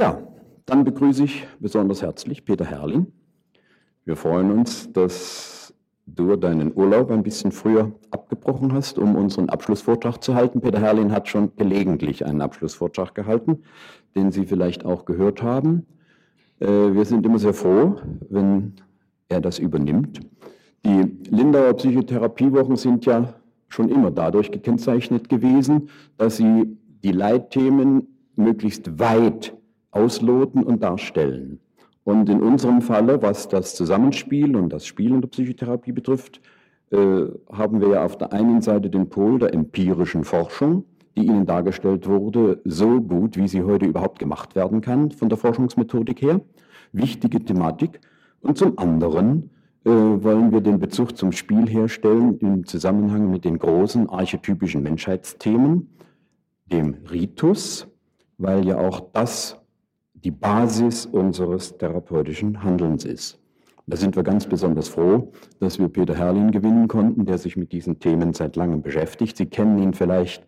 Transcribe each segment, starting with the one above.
Ja, dann begrüße ich besonders herzlich Peter Herrling. Wir freuen uns, dass du deinen Urlaub ein bisschen früher abgebrochen hast, um unseren Abschlussvortrag zu halten. Peter Herrling hat schon gelegentlich einen Abschlussvortrag gehalten, den Sie vielleicht auch gehört haben. Äh, wir sind immer sehr froh, wenn er das übernimmt. Die Lindauer Psychotherapiewochen sind ja schon immer dadurch gekennzeichnet gewesen, dass sie die Leitthemen möglichst weit ausloten und darstellen. Und in unserem Falle, was das Zusammenspiel und das Spiel in der Psychotherapie betrifft, äh, haben wir ja auf der einen Seite den Pol der empirischen Forschung, die Ihnen dargestellt wurde, so gut, wie sie heute überhaupt gemacht werden kann von der Forschungsmethodik her. Wichtige Thematik. Und zum anderen äh, wollen wir den Bezug zum Spiel herstellen im Zusammenhang mit den großen archetypischen Menschheitsthemen, dem Ritus, weil ja auch das die Basis unseres therapeutischen Handelns ist. Da sind wir ganz besonders froh, dass wir Peter Herrlin gewinnen konnten, der sich mit diesen Themen seit langem beschäftigt. Sie kennen ihn vielleicht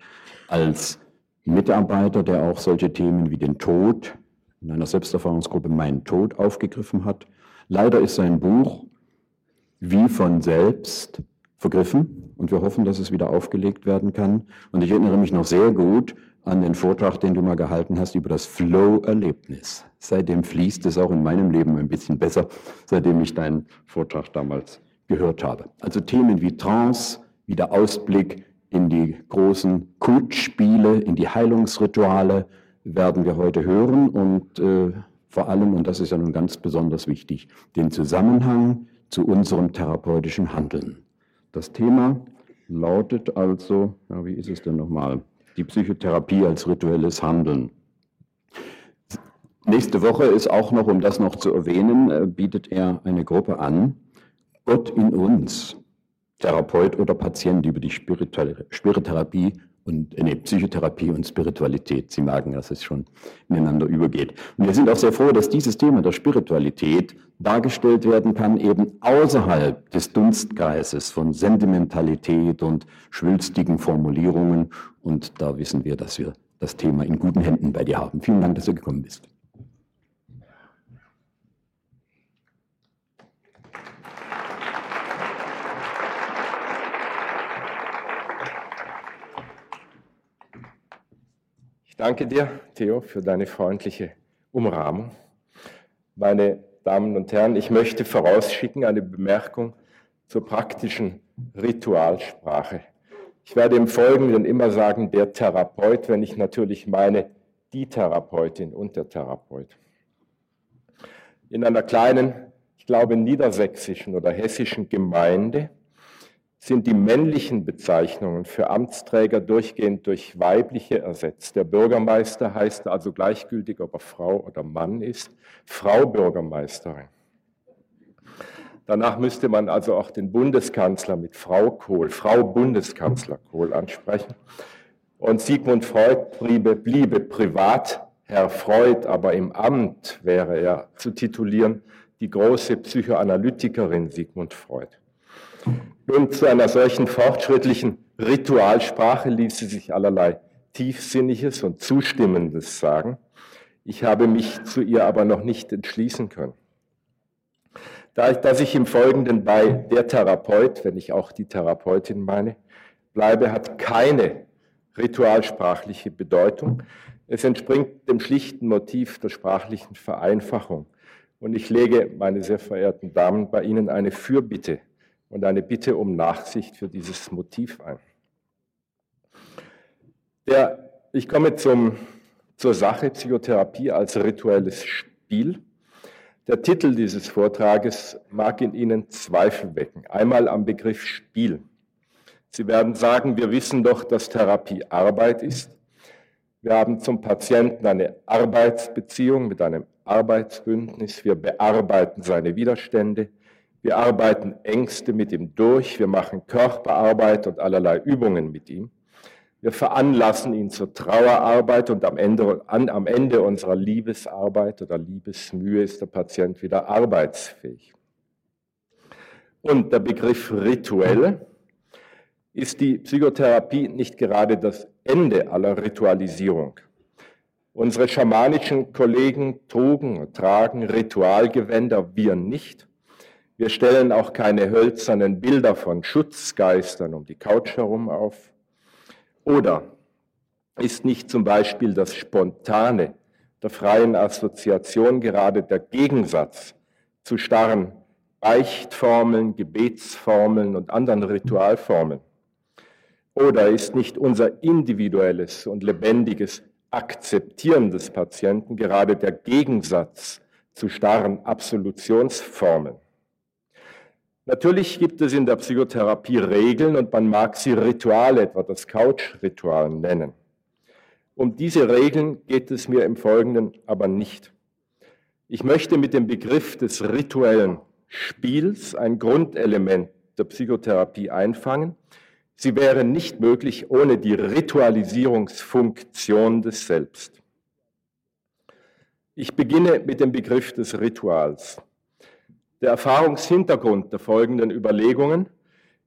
als Mitarbeiter, der auch solche Themen wie den Tod in einer Selbsterfahrungsgruppe Mein Tod aufgegriffen hat. Leider ist sein Buch wie von selbst vergriffen und wir hoffen, dass es wieder aufgelegt werden kann. Und ich erinnere mich noch sehr gut an den Vortrag, den du mal gehalten hast über das Flow-Erlebnis. Seitdem fließt es auch in meinem Leben ein bisschen besser, seitdem ich deinen Vortrag damals gehört habe. Also Themen wie Trance, wie der Ausblick in die großen Kultspiele, in die Heilungsrituale werden wir heute hören und äh, vor allem, und das ist ja nun ganz besonders wichtig, den Zusammenhang zu unserem therapeutischen Handeln. Das Thema lautet also, ja, wie ist es denn nochmal? Die Psychotherapie als rituelles Handeln. Nächste Woche ist auch noch, um das noch zu erwähnen, äh, bietet er eine Gruppe an, Gott in uns, Therapeut oder Patient über die Spiritualität und nee, Psychotherapie und Spiritualität. Sie merken, dass es schon ineinander übergeht. Und wir sind auch sehr froh, dass dieses Thema der Spiritualität dargestellt werden kann, eben außerhalb des Dunstkreises von Sentimentalität und schwülstigen Formulierungen. Und da wissen wir, dass wir das Thema in guten Händen bei dir haben. Vielen Dank, dass du gekommen bist. Danke dir, Theo, für deine freundliche Umrahmung. Meine Damen und Herren, ich möchte vorausschicken eine Bemerkung zur praktischen Ritualsprache. Ich werde im Folgenden immer sagen, der Therapeut, wenn ich natürlich meine, die Therapeutin und der Therapeut. In einer kleinen, ich glaube, niedersächsischen oder hessischen Gemeinde sind die männlichen Bezeichnungen für Amtsträger durchgehend durch weibliche ersetzt. Der Bürgermeister heißt also gleichgültig, ob er Frau oder Mann ist, Frau Bürgermeisterin. Danach müsste man also auch den Bundeskanzler mit Frau Kohl, Frau Bundeskanzler Kohl ansprechen. Und Sigmund Freud bliebe, bliebe privat Herr Freud, aber im Amt wäre er zu titulieren die große Psychoanalytikerin Sigmund Freud. Nun, zu einer solchen fortschrittlichen Ritualsprache ließe sich allerlei Tiefsinniges und Zustimmendes sagen. Ich habe mich zu ihr aber noch nicht entschließen können. Da ich, dass ich im Folgenden bei der Therapeut, wenn ich auch die Therapeutin meine, bleibe, hat keine ritualsprachliche Bedeutung. Es entspringt dem schlichten Motiv der sprachlichen Vereinfachung. Und ich lege, meine sehr verehrten Damen, bei Ihnen eine Fürbitte und eine Bitte um Nachsicht für dieses Motiv ein. Der, ich komme zum, zur Sache Psychotherapie als rituelles Spiel. Der Titel dieses Vortrages mag in Ihnen Zweifel wecken. Einmal am Begriff Spiel. Sie werden sagen, wir wissen doch, dass Therapie Arbeit ist. Wir haben zum Patienten eine Arbeitsbeziehung mit einem Arbeitsbündnis. Wir bearbeiten seine Widerstände. Wir arbeiten Ängste mit ihm durch, wir machen Körperarbeit und allerlei Übungen mit ihm. Wir veranlassen ihn zur Trauerarbeit und am Ende, an, am Ende unserer Liebesarbeit oder Liebesmühe ist der Patient wieder arbeitsfähig. Und der Begriff rituelle ist die Psychotherapie nicht gerade das Ende aller Ritualisierung. Unsere schamanischen Kollegen trugen tragen Ritualgewänder, wir nicht. Wir stellen auch keine hölzernen Bilder von Schutzgeistern um die Couch herum auf. Oder ist nicht zum Beispiel das Spontane der freien Assoziation gerade der Gegensatz zu starren Beichtformeln, Gebetsformeln und anderen Ritualformeln? Oder ist nicht unser individuelles und lebendiges Akzeptieren des Patienten gerade der Gegensatz zu starren Absolutionsformeln? Natürlich gibt es in der Psychotherapie Regeln und man mag sie Rituale, etwa das Couch-Ritual nennen. Um diese Regeln geht es mir im Folgenden aber nicht. Ich möchte mit dem Begriff des rituellen Spiels ein Grundelement der Psychotherapie einfangen. Sie wäre nicht möglich ohne die Ritualisierungsfunktion des Selbst. Ich beginne mit dem Begriff des Rituals. Der Erfahrungshintergrund der folgenden Überlegungen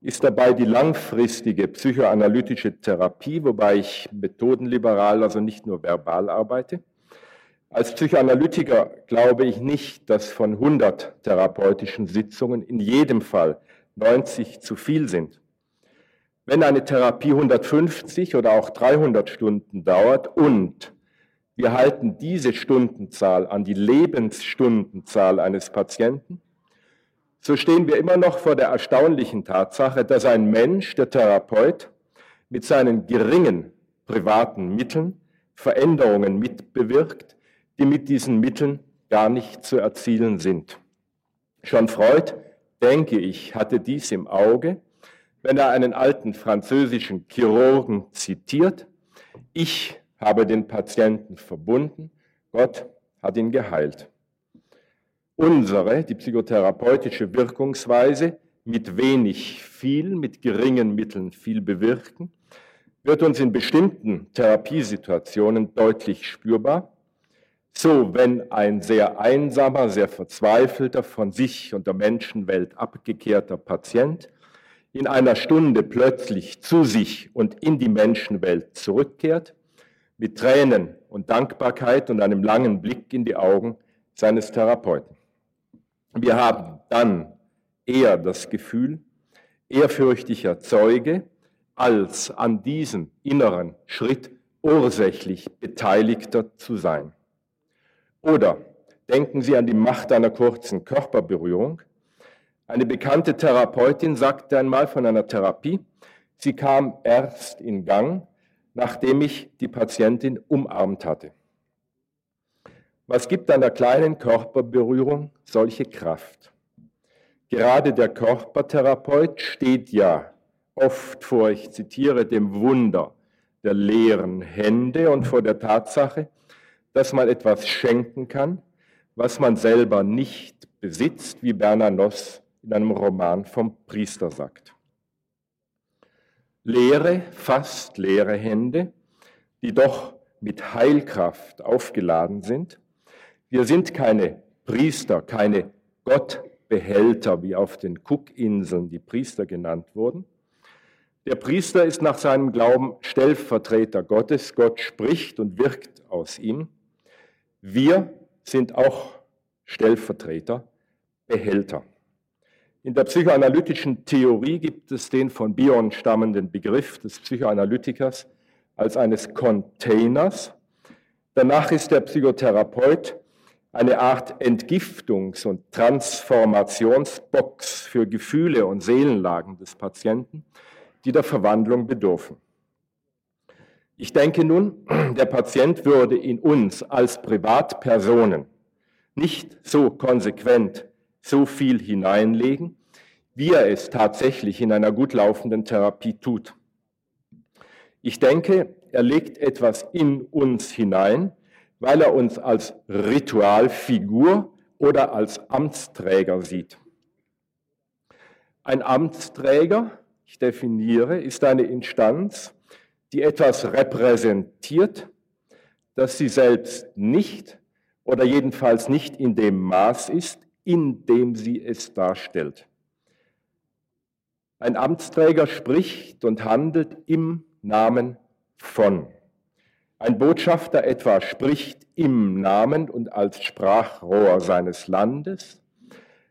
ist dabei die langfristige psychoanalytische Therapie, wobei ich methodenliberal, also nicht nur verbal arbeite. Als Psychoanalytiker glaube ich nicht, dass von 100 therapeutischen Sitzungen in jedem Fall 90 zu viel sind. Wenn eine Therapie 150 oder auch 300 Stunden dauert und wir halten diese Stundenzahl an die Lebensstundenzahl eines Patienten, so stehen wir immer noch vor der erstaunlichen Tatsache, dass ein Mensch, der Therapeut, mit seinen geringen privaten Mitteln Veränderungen mitbewirkt, die mit diesen Mitteln gar nicht zu erzielen sind. Schon Freud, denke ich, hatte dies im Auge, wenn er einen alten französischen Chirurgen zitiert, ich habe den Patienten verbunden, Gott hat ihn geheilt unsere, die psychotherapeutische Wirkungsweise mit wenig viel, mit geringen Mitteln viel bewirken, wird uns in bestimmten Therapiesituationen deutlich spürbar. So, wenn ein sehr einsamer, sehr verzweifelter, von sich und der Menschenwelt abgekehrter Patient in einer Stunde plötzlich zu sich und in die Menschenwelt zurückkehrt, mit Tränen und Dankbarkeit und einem langen Blick in die Augen seines Therapeuten. Wir haben dann eher das Gefühl, ehrfürchtiger Zeuge als an diesem inneren Schritt ursächlich Beteiligter zu sein. Oder denken Sie an die Macht einer kurzen Körperberührung. Eine bekannte Therapeutin sagte einmal von einer Therapie, sie kam erst in Gang, nachdem ich die Patientin umarmt hatte. Was gibt einer kleinen Körperberührung solche Kraft? Gerade der Körpertherapeut steht ja oft vor, ich zitiere, dem Wunder der leeren Hände und vor der Tatsache, dass man etwas schenken kann, was man selber nicht besitzt, wie Bernanos in einem Roman vom Priester sagt. Leere, fast leere Hände, die doch mit Heilkraft aufgeladen sind, wir sind keine Priester, keine Gottbehälter, wie auf den Cookinseln die Priester genannt wurden. Der Priester ist nach seinem Glauben Stellvertreter Gottes. Gott spricht und wirkt aus ihm. Wir sind auch Stellvertreter, Behälter. In der psychoanalytischen Theorie gibt es den von Bion stammenden Begriff des Psychoanalytikers als eines Containers. Danach ist der Psychotherapeut eine Art Entgiftungs- und Transformationsbox für Gefühle und Seelenlagen des Patienten, die der Verwandlung bedürfen. Ich denke nun, der Patient würde in uns als Privatpersonen nicht so konsequent so viel hineinlegen, wie er es tatsächlich in einer gut laufenden Therapie tut. Ich denke, er legt etwas in uns hinein, weil er uns als Ritualfigur oder als Amtsträger sieht. Ein Amtsträger, ich definiere, ist eine Instanz, die etwas repräsentiert, das sie selbst nicht oder jedenfalls nicht in dem Maß ist, in dem sie es darstellt. Ein Amtsträger spricht und handelt im Namen von. Ein Botschafter etwa spricht im Namen und als Sprachrohr seines Landes.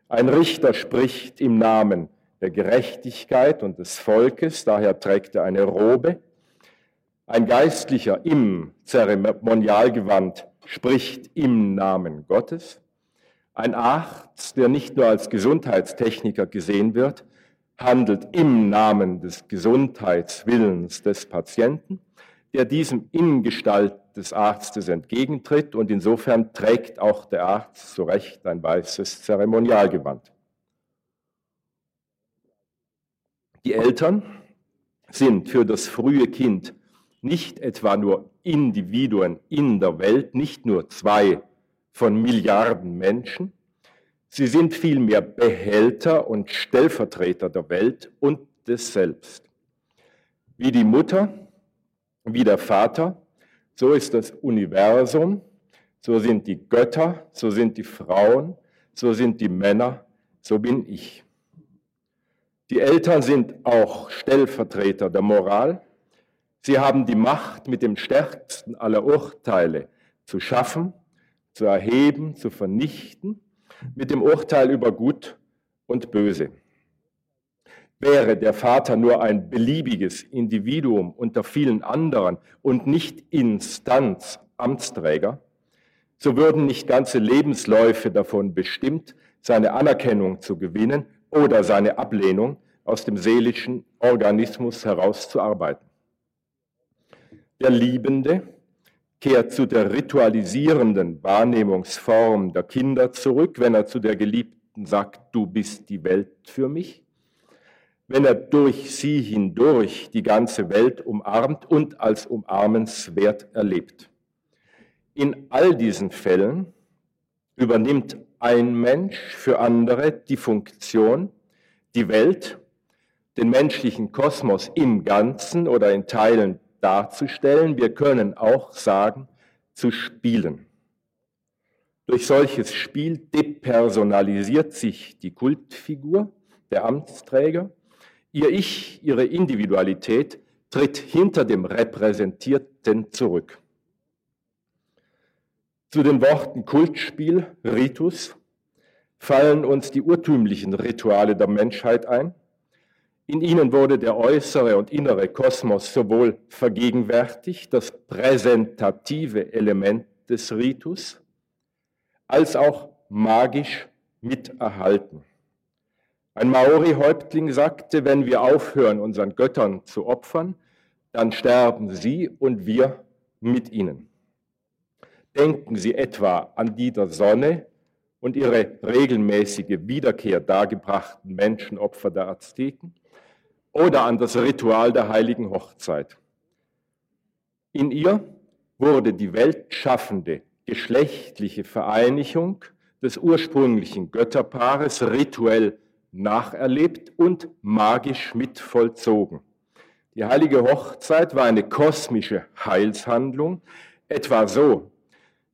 Ein Richter spricht im Namen der Gerechtigkeit und des Volkes, daher trägt er eine Robe. Ein Geistlicher im Zeremonialgewand spricht im Namen Gottes. Ein Arzt, der nicht nur als Gesundheitstechniker gesehen wird, handelt im Namen des Gesundheitswillens des Patienten, der diesem in Gestalt des Arztes entgegentritt und insofern trägt auch der Arzt zu Recht ein weißes Zeremonialgewand. Die Eltern sind für das frühe Kind nicht etwa nur Individuen in der Welt, nicht nur zwei von Milliarden Menschen, sie sind vielmehr Behälter und Stellvertreter der Welt und des Selbst. Wie die Mutter, wie der Vater, so ist das Universum, so sind die Götter, so sind die Frauen, so sind die Männer, so bin ich. Die Eltern sind auch Stellvertreter der Moral, Sie haben die Macht, mit dem stärksten aller Urteile zu schaffen, zu erheben, zu vernichten, mit dem Urteil über Gut und Böse. Wäre der Vater nur ein beliebiges Individuum unter vielen anderen und nicht Instanz, Amtsträger, so würden nicht ganze Lebensläufe davon bestimmt, seine Anerkennung zu gewinnen oder seine Ablehnung aus dem seelischen Organismus herauszuarbeiten. Der Liebende kehrt zu der ritualisierenden Wahrnehmungsform der Kinder zurück, wenn er zu der Geliebten sagt, du bist die Welt für mich. Wenn er durch sie hindurch die ganze Welt umarmt und als umarmenswert erlebt. In all diesen Fällen übernimmt ein Mensch für andere die Funktion, die Welt, den menschlichen Kosmos im Ganzen oder in Teilen darzustellen, wir können auch sagen, zu spielen. Durch solches Spiel depersonalisiert sich die Kultfigur, der Amtsträger. Ihr Ich, ihre Individualität tritt hinter dem Repräsentierten zurück. Zu den Worten Kultspiel, Ritus, fallen uns die urtümlichen Rituale der Menschheit ein. In ihnen wurde der äußere und innere Kosmos sowohl vergegenwärtigt, das präsentative Element des Ritus, als auch magisch miterhalten. Ein Maori-Häuptling sagte, wenn wir aufhören, unseren Göttern zu opfern, dann sterben sie und wir mit ihnen. Denken Sie etwa an die der Sonne und ihre regelmäßige Wiederkehr dargebrachten Menschenopfer der Azteken oder an das Ritual der heiligen Hochzeit. In ihr wurde die weltschaffende geschlechtliche Vereinigung des ursprünglichen Götterpaares rituell nacherlebt und magisch mit vollzogen. Die heilige Hochzeit war eine kosmische Heilshandlung, etwa so,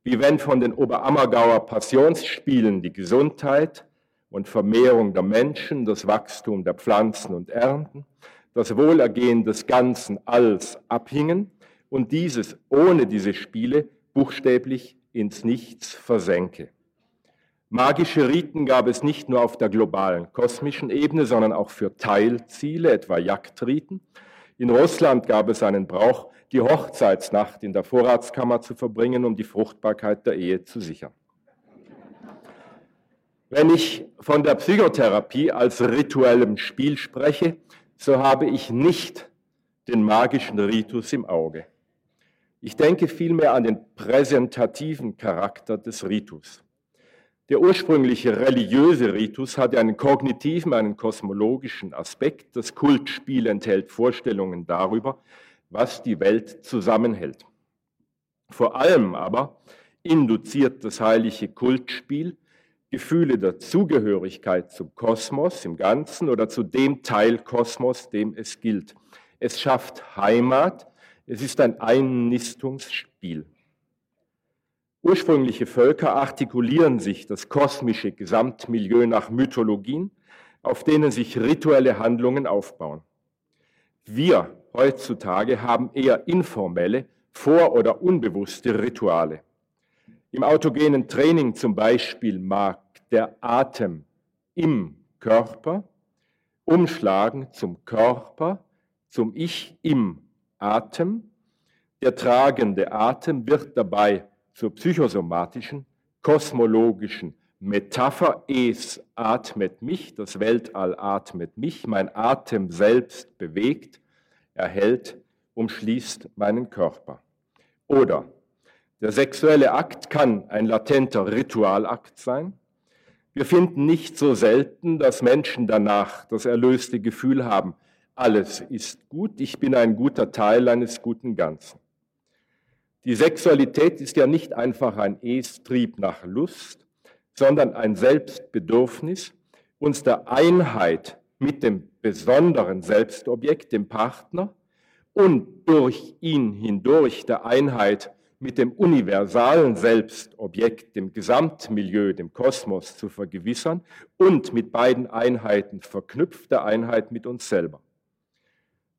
wie wenn von den Oberammergauer Passionsspielen die Gesundheit, und Vermehrung der Menschen, das Wachstum der Pflanzen und Ernten, das Wohlergehen des ganzen Alls abhingen und dieses ohne diese Spiele buchstäblich ins Nichts versenke. Magische Riten gab es nicht nur auf der globalen kosmischen Ebene, sondern auch für Teilziele, etwa Jagdriten. In Russland gab es einen Brauch, die Hochzeitsnacht in der Vorratskammer zu verbringen, um die Fruchtbarkeit der Ehe zu sichern. Wenn ich von der Psychotherapie als rituellem Spiel spreche, so habe ich nicht den magischen Ritus im Auge. Ich denke vielmehr an den präsentativen Charakter des Ritus. Der ursprüngliche religiöse Ritus hatte einen kognitiven, einen kosmologischen Aspekt. Das Kultspiel enthält Vorstellungen darüber, was die Welt zusammenhält. Vor allem aber induziert das heilige Kultspiel Gefühle der Zugehörigkeit zum Kosmos im Ganzen oder zu dem Teil Kosmos, dem es gilt. Es schafft Heimat, es ist ein Einnistungsspiel. Ursprüngliche Völker artikulieren sich das kosmische Gesamtmilieu nach Mythologien, auf denen sich rituelle Handlungen aufbauen. Wir heutzutage haben eher informelle, vor- oder unbewusste Rituale. Im autogenen Training zum Beispiel mag der Atem im Körper umschlagen zum Körper, zum Ich im Atem. Der tragende Atem wird dabei zur psychosomatischen, kosmologischen Metapher. Es atmet mich, das Weltall atmet mich, mein Atem selbst bewegt, erhält, umschließt meinen Körper. Oder der sexuelle Akt kann ein latenter Ritualakt sein. Wir finden nicht so selten, dass Menschen danach das erlöste Gefühl haben, alles ist gut, ich bin ein guter Teil eines guten Ganzen. Die Sexualität ist ja nicht einfach ein Es-Trieb nach Lust, sondern ein Selbstbedürfnis, uns der Einheit mit dem besonderen Selbstobjekt, dem Partner, und durch ihn hindurch der Einheit mit dem universalen Selbstobjekt, dem Gesamtmilieu, dem Kosmos zu vergewissern und mit beiden Einheiten verknüpft, der Einheit mit uns selber.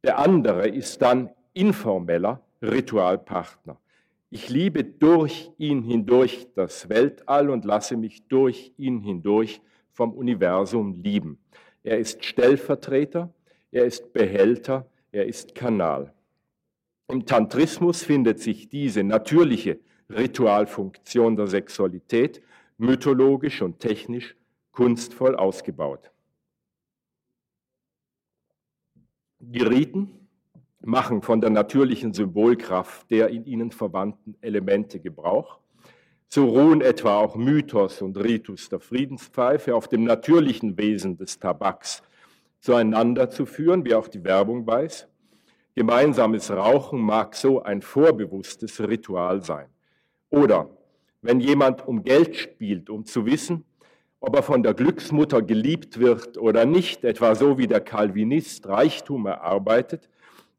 Der andere ist dann informeller Ritualpartner. Ich liebe durch ihn hindurch das Weltall und lasse mich durch ihn hindurch vom Universum lieben. Er ist Stellvertreter, er ist Behälter, er ist Kanal. Im Tantrismus findet sich diese natürliche Ritualfunktion der Sexualität mythologisch und technisch kunstvoll ausgebaut. Die Riten machen von der natürlichen Symbolkraft der in ihnen verwandten Elemente Gebrauch. So ruhen etwa auch Mythos und Ritus der Friedenspfeife auf dem natürlichen Wesen des Tabaks zueinander zu führen, wie auch die Werbung weiß. Gemeinsames Rauchen mag so ein vorbewusstes Ritual sein. Oder wenn jemand um Geld spielt, um zu wissen, ob er von der Glücksmutter geliebt wird oder nicht, etwa so wie der Calvinist Reichtum erarbeitet,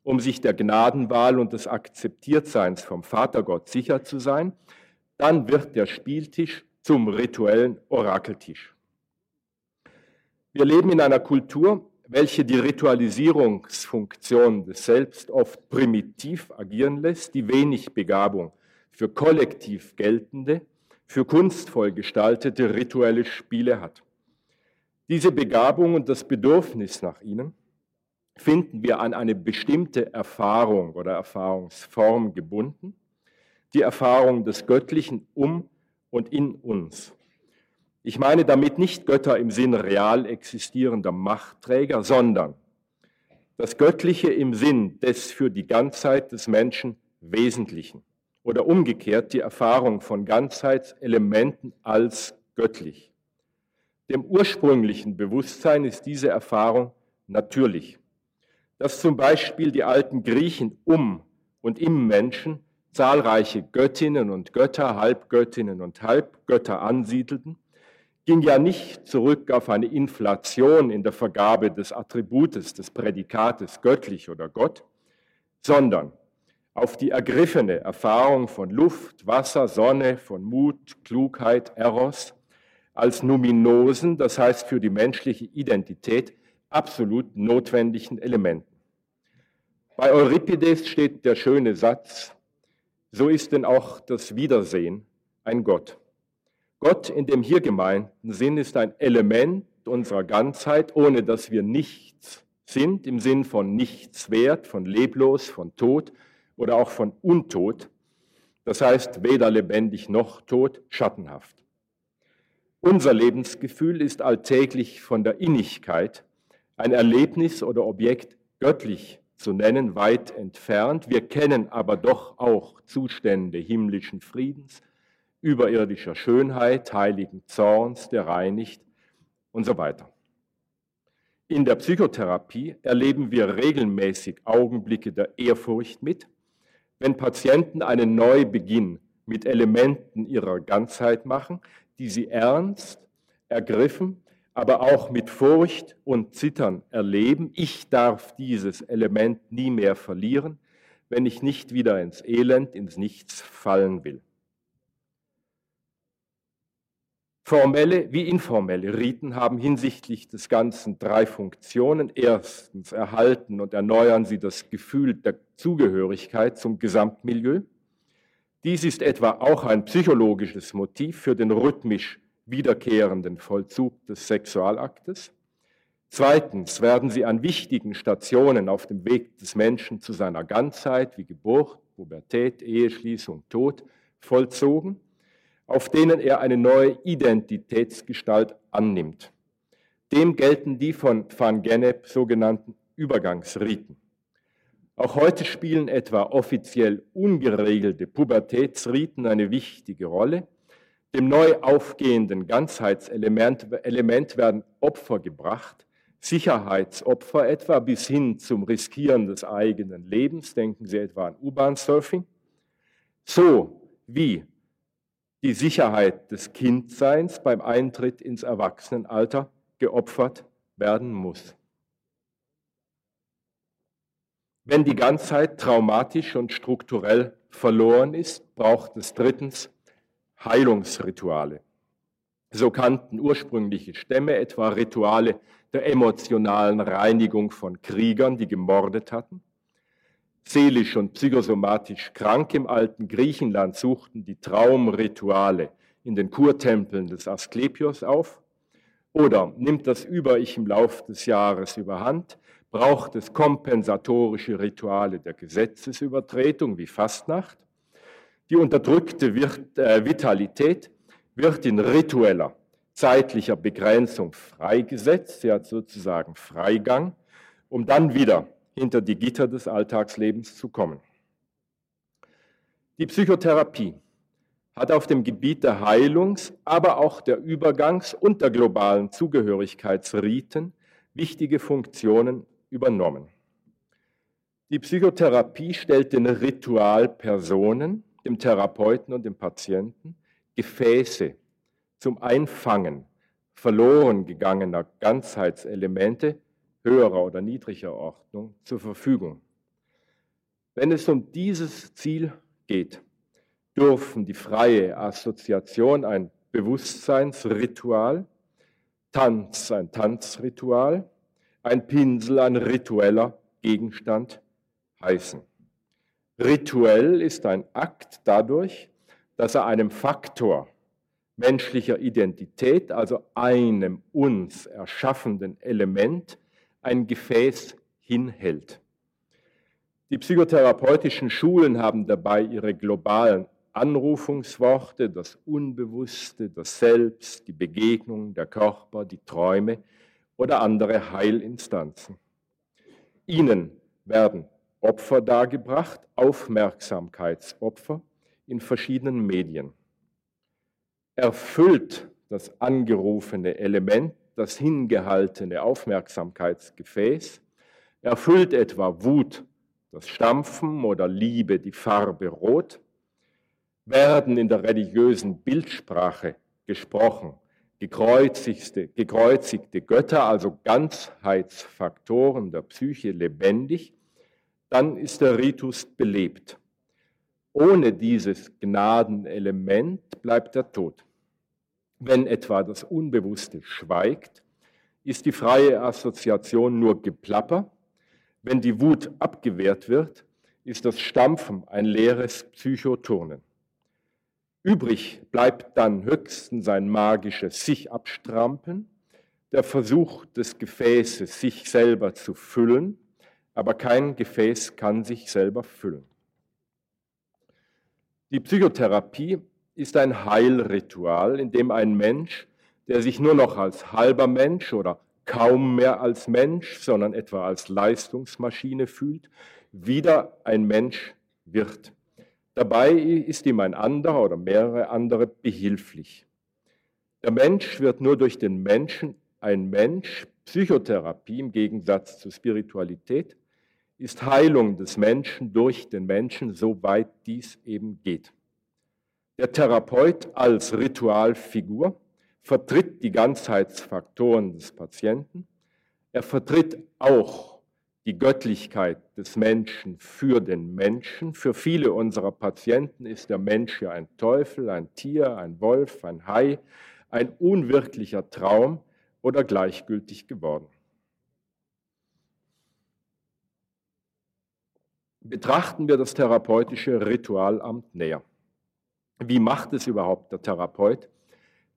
um sich der Gnadenwahl und des Akzeptiertseins vom Vatergott sicher zu sein, dann wird der Spieltisch zum rituellen Orakeltisch. Wir leben in einer Kultur, welche die Ritualisierungsfunktion des Selbst oft primitiv agieren lässt, die wenig Begabung für kollektiv geltende, für kunstvoll gestaltete rituelle Spiele hat. Diese Begabung und das Bedürfnis nach ihnen finden wir an eine bestimmte Erfahrung oder Erfahrungsform gebunden, die Erfahrung des Göttlichen um und in uns. Ich meine damit nicht Götter im Sinn real existierender Machtträger, sondern das Göttliche im Sinn des für die Ganzheit des Menschen Wesentlichen oder umgekehrt die Erfahrung von Ganzheitselementen als göttlich. Dem ursprünglichen Bewusstsein ist diese Erfahrung natürlich dass zum Beispiel die alten Griechen um und im Menschen zahlreiche Göttinnen und Götter, Halbgöttinnen und Halbgötter ansiedelten, ging ja nicht zurück auf eine Inflation in der Vergabe des Attributes, des Prädikates göttlich oder Gott, sondern auf die ergriffene Erfahrung von Luft, Wasser, Sonne, von Mut, Klugheit, Eros als Numinosen, das heißt für die menschliche Identität, absolut notwendigen Elementen. Bei Euripides steht der schöne Satz, so ist denn auch das Wiedersehen ein Gott. Gott in dem hier gemeinten Sinn ist ein Element unserer Ganzheit, ohne dass wir nichts sind, im Sinn von nichts wert, von leblos, von Tod oder auch von Untod. Das heißt, weder lebendig noch tot, schattenhaft. Unser Lebensgefühl ist alltäglich von der Innigkeit ein Erlebnis oder Objekt göttlich zu nennen, weit entfernt. Wir kennen aber doch auch Zustände himmlischen Friedens, überirdischer Schönheit, heiligen Zorns, der reinigt und so weiter. In der Psychotherapie erleben wir regelmäßig Augenblicke der Ehrfurcht mit, wenn Patienten einen Neubeginn mit Elementen ihrer Ganzheit machen, die sie ernst, ergriffen aber auch mit Furcht und Zittern erleben. Ich darf dieses Element nie mehr verlieren, wenn ich nicht wieder ins Elend, ins Nichts fallen will. Formelle wie informelle Riten haben hinsichtlich des Ganzen drei Funktionen. Erstens erhalten und erneuern sie das Gefühl der Zugehörigkeit zum Gesamtmilieu. Dies ist etwa auch ein psychologisches Motiv für den rhythmisch wiederkehrenden Vollzug des Sexualaktes. Zweitens werden sie an wichtigen Stationen auf dem Weg des Menschen zu seiner Ganzheit wie Geburt, Pubertät, Eheschließung, Tod vollzogen, auf denen er eine neue Identitätsgestalt annimmt. Dem gelten die von Van Gennep sogenannten Übergangsriten. Auch heute spielen etwa offiziell ungeregelte Pubertätsriten eine wichtige Rolle. Dem neu aufgehenden Ganzheitselement Element werden Opfer gebracht, Sicherheitsopfer etwa bis hin zum Riskieren des eigenen Lebens, denken Sie etwa an U-Bahn-Surfing, so wie die Sicherheit des Kindseins beim Eintritt ins Erwachsenenalter geopfert werden muss. Wenn die Ganzheit traumatisch und strukturell verloren ist, braucht es drittens Heilungsrituale. So kannten ursprüngliche Stämme etwa Rituale der emotionalen Reinigung von Kriegern, die gemordet hatten. Seelisch und psychosomatisch krank im alten Griechenland suchten die Traumrituale in den Kurtempeln des Asklepios auf. Oder nimmt das Über-Ich im Lauf des Jahres überhand, braucht es kompensatorische Rituale der Gesetzesübertretung wie Fastnacht. Die unterdrückte äh, Vitalität wird in ritueller, zeitlicher Begrenzung freigesetzt. Sie hat sozusagen Freigang, um dann wieder hinter die Gitter des Alltagslebens zu kommen. Die Psychotherapie hat auf dem Gebiet der Heilungs-, aber auch der Übergangs- und der globalen Zugehörigkeitsriten wichtige Funktionen übernommen. Die Psychotherapie stellt den Ritualpersonen, dem Therapeuten und dem Patienten Gefäße zum Einfangen verloren gegangener Ganzheitselemente höherer oder niedriger Ordnung zur Verfügung. Wenn es um dieses Ziel geht, dürfen die freie Assoziation ein Bewusstseinsritual, Tanz ein Tanzritual, ein Pinsel ein ritueller Gegenstand heißen. Rituell ist ein Akt dadurch, dass er einem Faktor menschlicher Identität, also einem uns erschaffenden Element, ein Gefäß hinhält. Die psychotherapeutischen Schulen haben dabei ihre globalen Anrufungsworte, das Unbewusste, das Selbst, die Begegnung, der Körper, die Träume oder andere Heilinstanzen. Ihnen werden Opfer dargebracht, Aufmerksamkeitsopfer in verschiedenen Medien. Erfüllt das angerufene Element das hingehaltene Aufmerksamkeitsgefäß, erfüllt etwa Wut das Stampfen oder Liebe die Farbe Rot, werden in der religiösen Bildsprache gesprochen gekreuzigte, gekreuzigte Götter, also Ganzheitsfaktoren der Psyche lebendig, dann ist der Ritus belebt. Ohne dieses Gnadenelement bleibt er tot. Wenn etwa das Unbewusste schweigt, ist die freie Assoziation nur Geplapper. Wenn die Wut abgewehrt wird, ist das Stampfen ein leeres Psychoturnen. Übrig bleibt dann höchstens ein magisches sich abstrampen, der Versuch des Gefäßes, sich selber zu füllen, aber kein Gefäß kann sich selber füllen. Die Psychotherapie ist ein Heilritual, in dem ein Mensch, der sich nur noch als halber Mensch oder kaum mehr als Mensch, sondern etwa als Leistungsmaschine fühlt, wieder ein Mensch wird. Dabei ist ihm ein anderer oder mehrere andere behilflich. Der Mensch wird nur durch den Menschen ein Mensch. Psychotherapie im Gegensatz zur Spiritualität ist Heilung des Menschen durch den Menschen, soweit dies eben geht. Der Therapeut als Ritualfigur vertritt die Ganzheitsfaktoren des Patienten. Er vertritt auch die Göttlichkeit des Menschen für den Menschen. Für viele unserer Patienten ist der Mensch ja ein Teufel, ein Tier, ein Wolf, ein Hai, ein unwirklicher Traum oder gleichgültig geworden. Betrachten wir das therapeutische Ritualamt näher. Wie macht es überhaupt der Therapeut,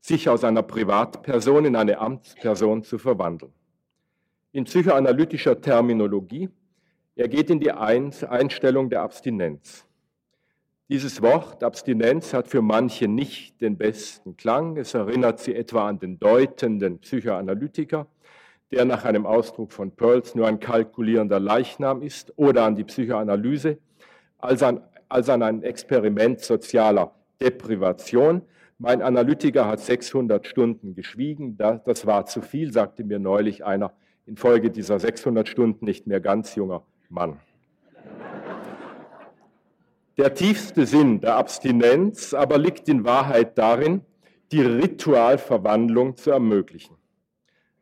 sich aus einer Privatperson in eine Amtsperson zu verwandeln? In psychoanalytischer Terminologie, er geht in die Einstellung der Abstinenz. Dieses Wort Abstinenz hat für manche nicht den besten Klang. Es erinnert sie etwa an den deutenden Psychoanalytiker, der nach einem Ausdruck von Pearls nur ein kalkulierender Leichnam ist, oder an die Psychoanalyse als an, als an ein Experiment sozialer Deprivation. Mein Analytiker hat 600 Stunden geschwiegen, das war zu viel, sagte mir neulich einer infolge dieser 600 Stunden nicht mehr ganz junger Mann. Der tiefste Sinn der Abstinenz aber liegt in Wahrheit darin, die Ritualverwandlung zu ermöglichen.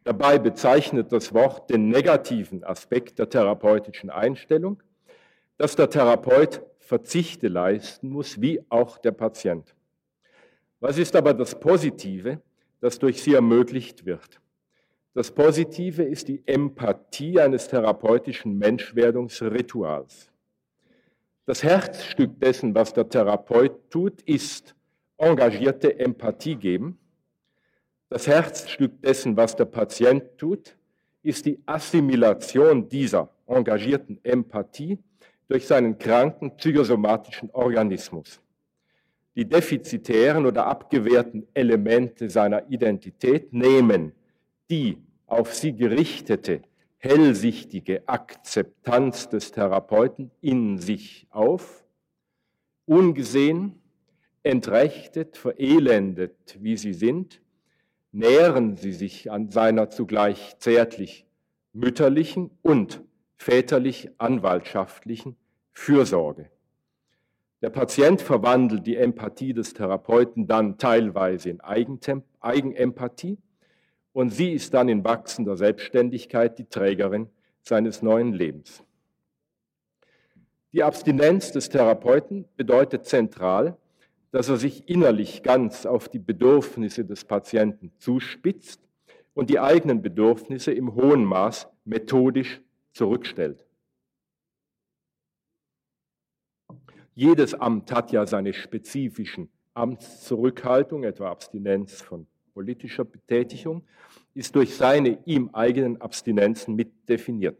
Dabei bezeichnet das Wort den negativen Aspekt der therapeutischen Einstellung, dass der Therapeut Verzichte leisten muss, wie auch der Patient. Was ist aber das Positive, das durch sie ermöglicht wird? Das Positive ist die Empathie eines therapeutischen Menschwerdungsrituals. Das Herzstück dessen, was der Therapeut tut, ist engagierte Empathie geben das Herzstück dessen, was der Patient tut, ist die Assimilation dieser engagierten Empathie durch seinen kranken psychosomatischen Organismus. Die defizitären oder abgewehrten Elemente seiner Identität nehmen die auf sie gerichtete, hellsichtige Akzeptanz des Therapeuten in sich auf, ungesehen, entrechtet, verelendet, wie sie sind, nähren sie sich an seiner zugleich zärtlich mütterlichen und väterlich anwaltschaftlichen Fürsorge. Der Patient verwandelt die Empathie des Therapeuten dann teilweise in Eigenempathie und sie ist dann in wachsender Selbstständigkeit die Trägerin seines neuen Lebens. Die Abstinenz des Therapeuten bedeutet zentral, dass er sich innerlich ganz auf die Bedürfnisse des Patienten zuspitzt und die eigenen Bedürfnisse im hohen Maß methodisch zurückstellt. Jedes Amt hat ja seine spezifischen Amtszurückhaltung, etwa Abstinenz von politischer Betätigung, ist durch seine ihm eigenen Abstinenzen mitdefiniert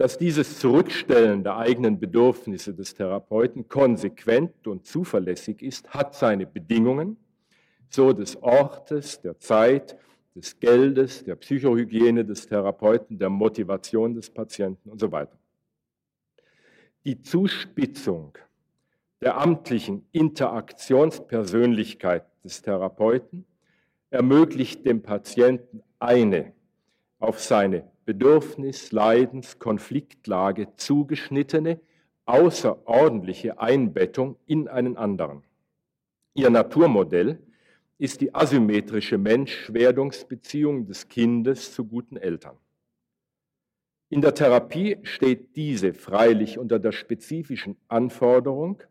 dass dieses Zurückstellen der eigenen Bedürfnisse des Therapeuten konsequent und zuverlässig ist, hat seine Bedingungen, so des Ortes, der Zeit, des Geldes, der Psychohygiene des Therapeuten, der Motivation des Patienten und so weiter. Die Zuspitzung der amtlichen Interaktionspersönlichkeit des Therapeuten ermöglicht dem Patienten eine auf seine Bedürfnis, Leidens, Konfliktlage zugeschnittene, außerordentliche Einbettung in einen anderen. Ihr Naturmodell ist die asymmetrische Menschwerdungsbeziehung des Kindes zu guten Eltern. In der Therapie steht diese freilich unter der spezifischen Anforderung,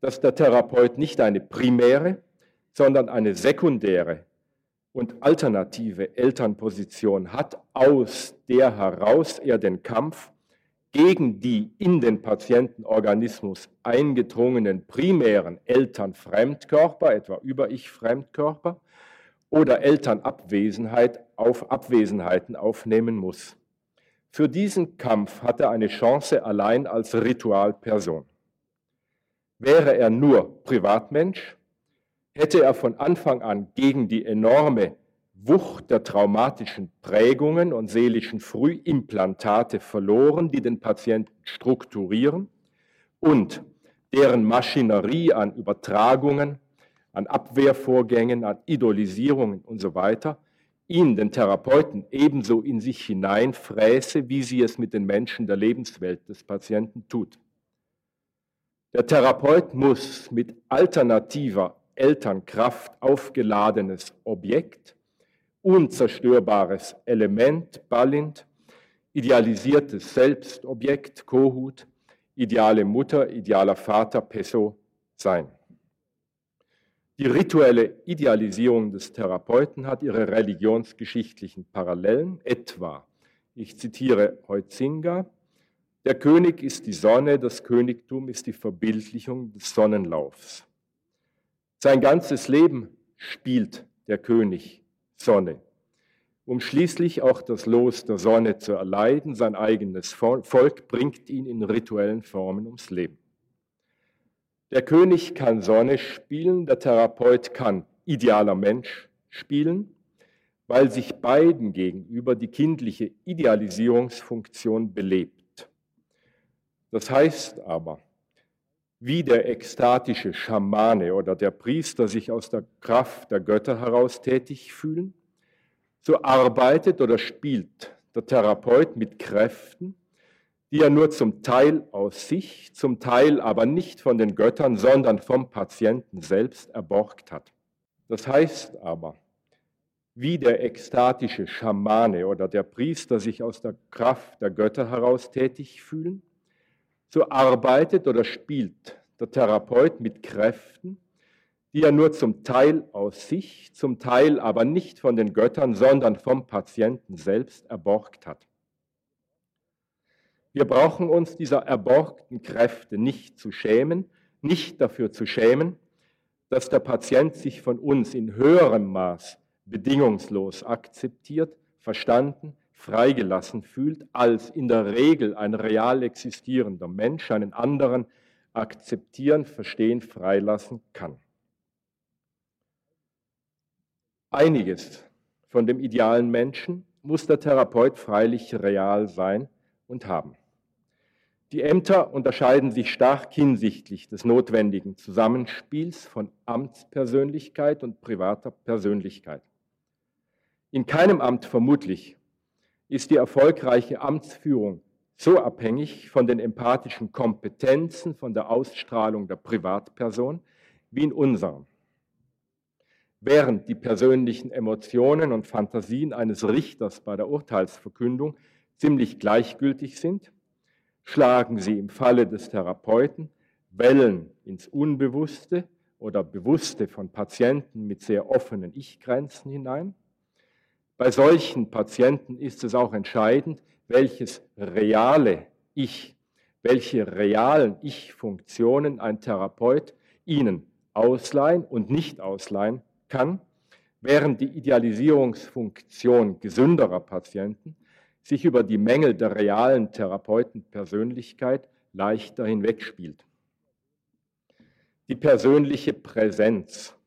dass der Therapeut nicht eine primäre, sondern eine sekundäre und alternative Elternposition hat, aus der heraus er den Kampf gegen die in den Patientenorganismus eingedrungenen primären Elternfremdkörper, etwa Über-Ich-Fremdkörper, oder Elternabwesenheit auf Abwesenheiten aufnehmen muss. Für diesen Kampf hat er eine Chance allein als Ritualperson. Wäre er nur Privatmensch, hätte er von Anfang an gegen die enorme Wucht der traumatischen Prägungen und seelischen Frühimplantate verloren, die den Patienten strukturieren und deren Maschinerie an Übertragungen, an Abwehrvorgängen, an Idolisierungen und so weiter ihn, den Therapeuten, ebenso in sich hineinfräße, wie sie es mit den Menschen der Lebenswelt des Patienten tut. Der Therapeut muss mit alternativer Elternkraft aufgeladenes Objekt, unzerstörbares Element, Ballint, idealisiertes Selbstobjekt, Kohut, ideale Mutter, idealer Vater, Peso sein. Die rituelle Idealisierung des Therapeuten hat ihre religionsgeschichtlichen Parallelen, etwa, ich zitiere Heutzinger, der König ist die Sonne, das Königtum ist die Verbildlichung des Sonnenlaufs. Sein ganzes Leben spielt der König Sonne, um schließlich auch das Los der Sonne zu erleiden. Sein eigenes Volk bringt ihn in rituellen Formen ums Leben. Der König kann Sonne spielen, der Therapeut kann idealer Mensch spielen, weil sich beiden gegenüber die kindliche Idealisierungsfunktion belebt. Das heißt aber, wie der ekstatische Schamane oder der Priester sich aus der Kraft der Götter heraus tätig fühlen, so arbeitet oder spielt der Therapeut mit Kräften, die er nur zum Teil aus sich, zum Teil aber nicht von den Göttern, sondern vom Patienten selbst erborgt hat. Das heißt aber, wie der ekstatische Schamane oder der Priester sich aus der Kraft der Götter heraus tätig fühlen, so arbeitet oder spielt der Therapeut mit Kräften, die er nur zum Teil aus sich, zum Teil aber nicht von den Göttern, sondern vom Patienten selbst erborgt hat. Wir brauchen uns dieser erborgten Kräfte nicht zu schämen, nicht dafür zu schämen, dass der Patient sich von uns in höherem Maß bedingungslos akzeptiert, verstanden, freigelassen fühlt, als in der Regel ein real existierender Mensch einen anderen akzeptieren, verstehen, freilassen kann. Einiges von dem idealen Menschen muss der Therapeut freilich real sein und haben. Die Ämter unterscheiden sich stark hinsichtlich des notwendigen Zusammenspiels von Amtspersönlichkeit und privater Persönlichkeit. In keinem Amt vermutlich ist die erfolgreiche Amtsführung so abhängig von den empathischen Kompetenzen, von der Ausstrahlung der Privatperson wie in unserem. Während die persönlichen Emotionen und Fantasien eines Richters bei der Urteilsverkündung ziemlich gleichgültig sind, schlagen sie im Falle des Therapeuten Wellen ins Unbewusste oder Bewusste von Patienten mit sehr offenen Ich-Grenzen hinein bei solchen Patienten ist es auch entscheidend, welches reale Ich, welche realen Ich-Funktionen ein Therapeut ihnen ausleihen und nicht ausleihen kann, während die Idealisierungsfunktion gesünderer Patienten sich über die Mängel der realen Therapeutenpersönlichkeit leichter hinwegspielt. Die persönliche Präsenz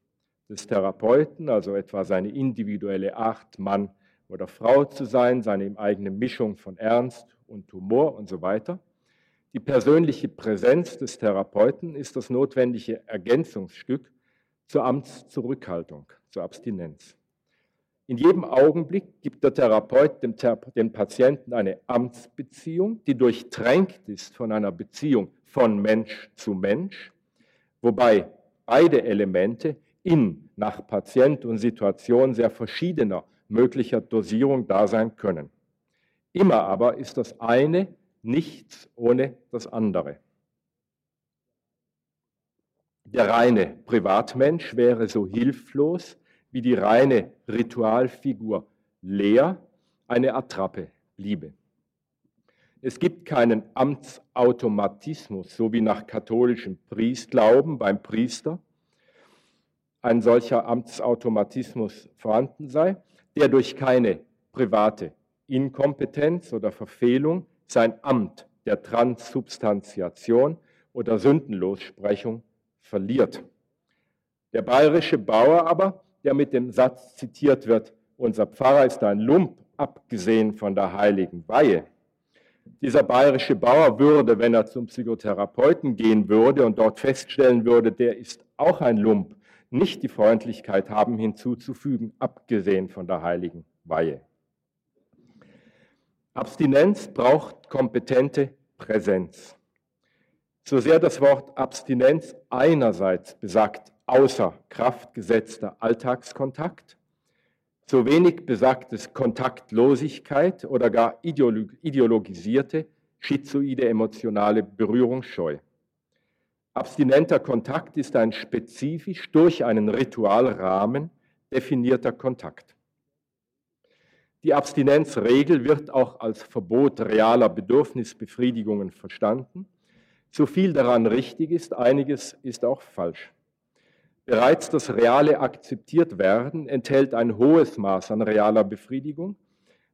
des Therapeuten, also etwa seine individuelle Art, Mann oder Frau zu sein, seine eigene Mischung von Ernst und Humor und so weiter. Die persönliche Präsenz des Therapeuten ist das notwendige Ergänzungsstück zur Amtszurückhaltung, zur Abstinenz. In jedem Augenblick gibt der Therapeut dem, dem, Patienten eine Amtsbeziehung, die durchtränkt ist von einer Beziehung von Mensch zu Mensch, wobei beide Elemente in nach Patient und Situation sehr verschiedener möglicher Dosierung da sein können. Immer aber ist das eine nichts ohne das andere. Der reine Privatmensch wäre so hilflos wie die reine Ritualfigur leer eine Attrappe bliebe. Es gibt keinen Amtsautomatismus, so wie nach katholischem Priestglauben beim Priester, ein solcher Amtsautomatismus vorhanden sei, der durch keine private Inkompetenz oder Verfehlung sein Amt der Transsubstantiation oder Sündenlossprechung verliert. Der bayerische Bauer aber, der mit dem Satz zitiert wird, unser Pfarrer ist ein Lump, abgesehen von der heiligen Weihe. Dieser bayerische Bauer würde, wenn er zum Psychotherapeuten gehen würde und dort feststellen würde, der ist auch ein Lump, nicht die Freundlichkeit haben hinzuzufügen, abgesehen von der heiligen Weihe. Abstinenz braucht kompetente Präsenz. So sehr das Wort Abstinenz einerseits besagt, außer Kraft gesetzter Alltagskontakt, so wenig besagt es Kontaktlosigkeit oder gar ideologisierte, schizoide emotionale Berührungsscheu. Abstinenter Kontakt ist ein spezifisch durch einen Ritualrahmen definierter Kontakt. Die Abstinenzregel wird auch als Verbot realer Bedürfnisbefriedigungen verstanden. So viel daran richtig ist, einiges ist auch falsch. Bereits das reale akzeptiert werden enthält ein hohes Maß an realer Befriedigung,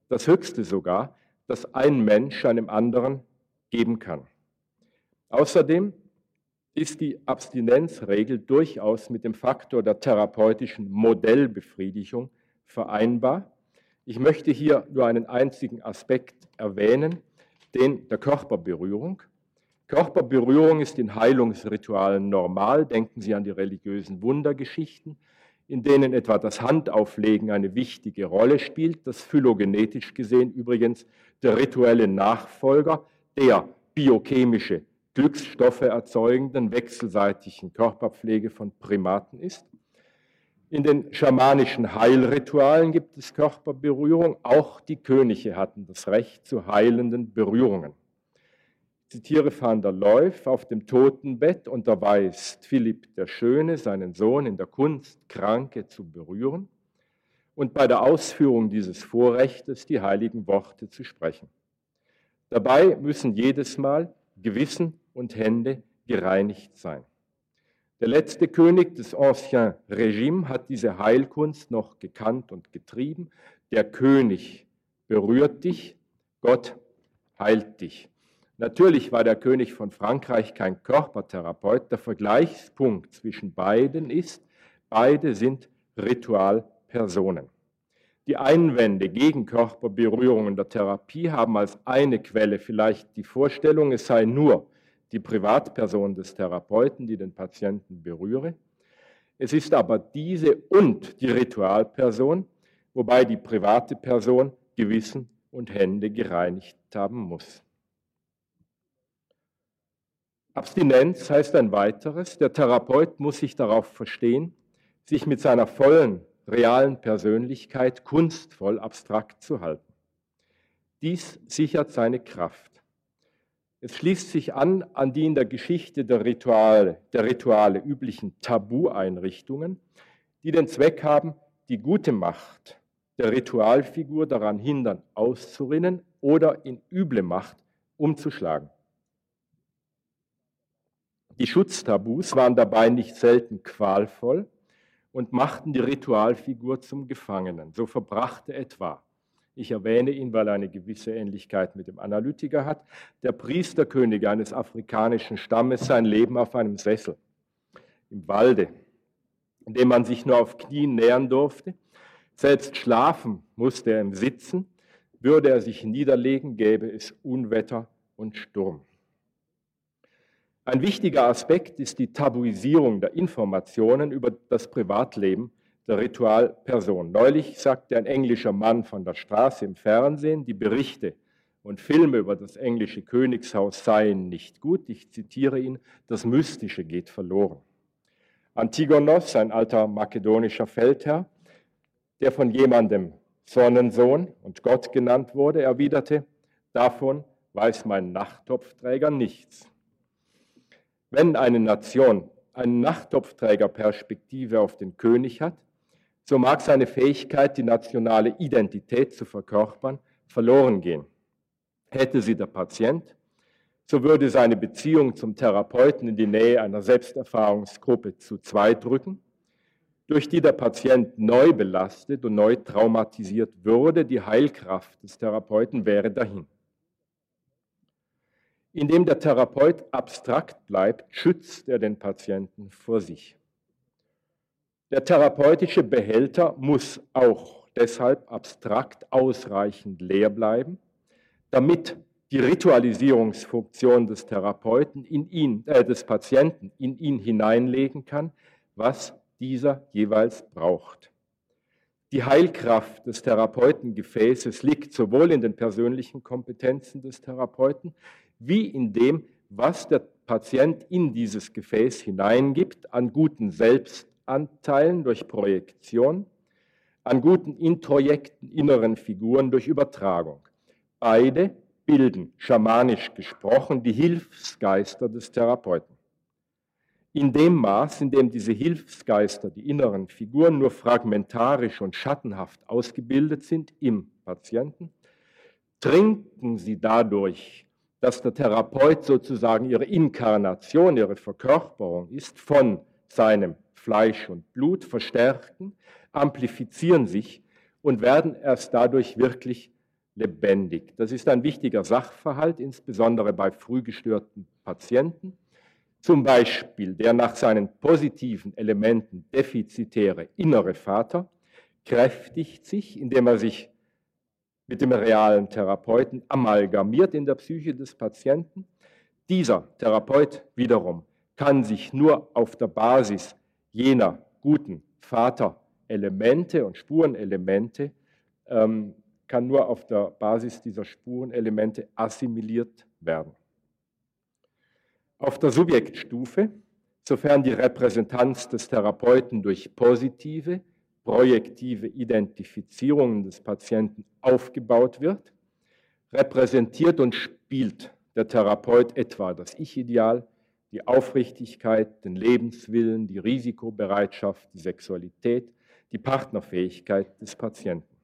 das höchste sogar, das ein Mensch einem anderen geben kann. Außerdem ist die Abstinenzregel durchaus mit dem Faktor der therapeutischen Modellbefriedigung vereinbar. Ich möchte hier nur einen einzigen Aspekt erwähnen, den der Körperberührung. Körperberührung ist in Heilungsritualen normal. Denken Sie an die religiösen Wundergeschichten, in denen etwa das Handauflegen eine wichtige Rolle spielt, das phylogenetisch gesehen übrigens der rituelle Nachfolger der biochemische Glücksstoffe erzeugenden wechselseitigen Körperpflege von Primaten ist. In den schamanischen Heilritualen gibt es Körperberührung. Auch die Könige hatten das Recht zu heilenden Berührungen. Ich zitiere van der Leuf, auf dem Totenbett unterweist Philipp der Schöne seinen Sohn in der Kunst, Kranke zu berühren und bei der Ausführung dieses Vorrechtes die heiligen Worte zu sprechen. Dabei müssen jedes Mal Gewissen und Hände gereinigt sein. Der letzte König des Ancien Regime hat diese Heilkunst noch gekannt und getrieben. Der König berührt dich, Gott heilt dich. Natürlich war der König von Frankreich kein Körpertherapeut. Der Vergleichspunkt zwischen beiden ist, beide sind Ritualpersonen. Die Einwände gegen Körperberührungen der Therapie haben als eine Quelle vielleicht die Vorstellung, es sei nur die Privatperson des Therapeuten, die den Patienten berühre. Es ist aber diese und die Ritualperson, wobei die private Person Gewissen und Hände gereinigt haben muss. Abstinenz heißt ein weiteres, der Therapeut muss sich darauf verstehen, sich mit seiner vollen, realen Persönlichkeit kunstvoll abstrakt zu halten. Dies sichert seine Kraft. Es schließt sich an an die in der Geschichte der Rituale, der Rituale üblichen Tabu-Einrichtungen, die den Zweck haben, die gute Macht der Ritualfigur daran hindern, auszurinnen oder in üble Macht umzuschlagen. Die Schutztabus waren dabei nicht selten qualvoll und machten die Ritualfigur zum Gefangenen. So verbrachte etwa ich erwähne ihn, weil er eine gewisse Ähnlichkeit mit dem Analytiker hat. Der Priesterkönig eines afrikanischen Stammes sein Leben auf einem Sessel im Walde, in dem man sich nur auf Knien nähern durfte. Selbst schlafen musste er im Sitzen. Würde er sich niederlegen, gäbe es Unwetter und Sturm. Ein wichtiger Aspekt ist die Tabuisierung der Informationen über das Privatleben der Ritualperson. Neulich sagte ein englischer Mann von der Straße im Fernsehen, die Berichte und Filme über das englische Königshaus seien nicht gut. Ich zitiere ihn, das Mystische geht verloren. Antigonos, ein alter makedonischer Feldherr, der von jemandem Sonnensohn und Gott genannt wurde, erwiderte, davon weiß mein Nachttopfträger nichts. Wenn eine Nation eine Nachttopfträgerperspektive auf den König hat, so mag seine Fähigkeit, die nationale Identität zu verkörpern, verloren gehen. Hätte sie der Patient, so würde seine Beziehung zum Therapeuten in die Nähe einer Selbsterfahrungsgruppe zu zweit rücken, durch die der Patient neu belastet und neu traumatisiert würde. Die Heilkraft des Therapeuten wäre dahin. Indem der Therapeut abstrakt bleibt, schützt er den Patienten vor sich. Der therapeutische Behälter muss auch deshalb abstrakt ausreichend leer bleiben, damit die Ritualisierungsfunktion des Therapeuten in ihn, äh, des Patienten in ihn hineinlegen kann, was dieser jeweils braucht. Die Heilkraft des Therapeutengefäßes liegt sowohl in den persönlichen Kompetenzen des Therapeuten wie in dem, was der Patient in dieses Gefäß hineingibt an guten Selbst Anteilen durch Projektion, an guten introjekten inneren Figuren durch Übertragung. Beide bilden, schamanisch gesprochen, die Hilfsgeister des Therapeuten. In dem Maß, in dem diese Hilfsgeister, die inneren Figuren, nur fragmentarisch und schattenhaft ausgebildet sind im Patienten, trinken sie dadurch, dass der Therapeut sozusagen ihre Inkarnation, ihre Verkörperung ist, von seinem Fleisch und Blut, verstärken, amplifizieren sich und werden erst dadurch wirklich lebendig. Das ist ein wichtiger Sachverhalt, insbesondere bei frühgestörten Patienten. Zum Beispiel der nach seinen positiven Elementen defizitäre innere Vater kräftigt sich, indem er sich mit dem realen Therapeuten amalgamiert in der Psyche des Patienten. Dieser Therapeut wiederum kann sich nur auf der Basis jener guten Vaterelemente und Spurenelemente ähm, kann nur auf der Basis dieser Spurenelemente assimiliert werden. Auf der Subjektstufe, sofern die Repräsentanz des Therapeuten durch positive, projektive Identifizierungen des Patienten aufgebaut wird, repräsentiert und spielt der Therapeut etwa das Ich-Ideal, die Aufrichtigkeit, den Lebenswillen, die Risikobereitschaft, die Sexualität, die Partnerfähigkeit des Patienten.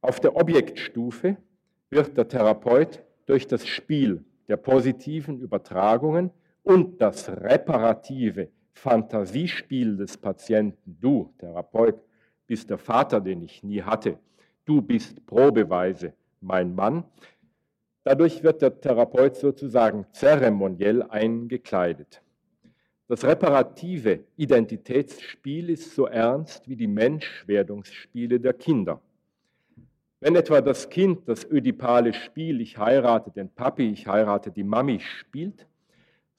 Auf der Objektstufe wird der Therapeut durch das Spiel der positiven Übertragungen und das reparative Fantasiespiel des Patienten, du, Therapeut, bist der Vater, den ich nie hatte, du bist probeweise mein Mann, dadurch wird der Therapeut sozusagen zeremoniell eingekleidet. Das reparative Identitätsspiel ist so ernst wie die Menschwerdungsspiele der Kinder. Wenn etwa das Kind das ödipale Spiel, ich heirate den Papi, ich heirate die Mami, spielt,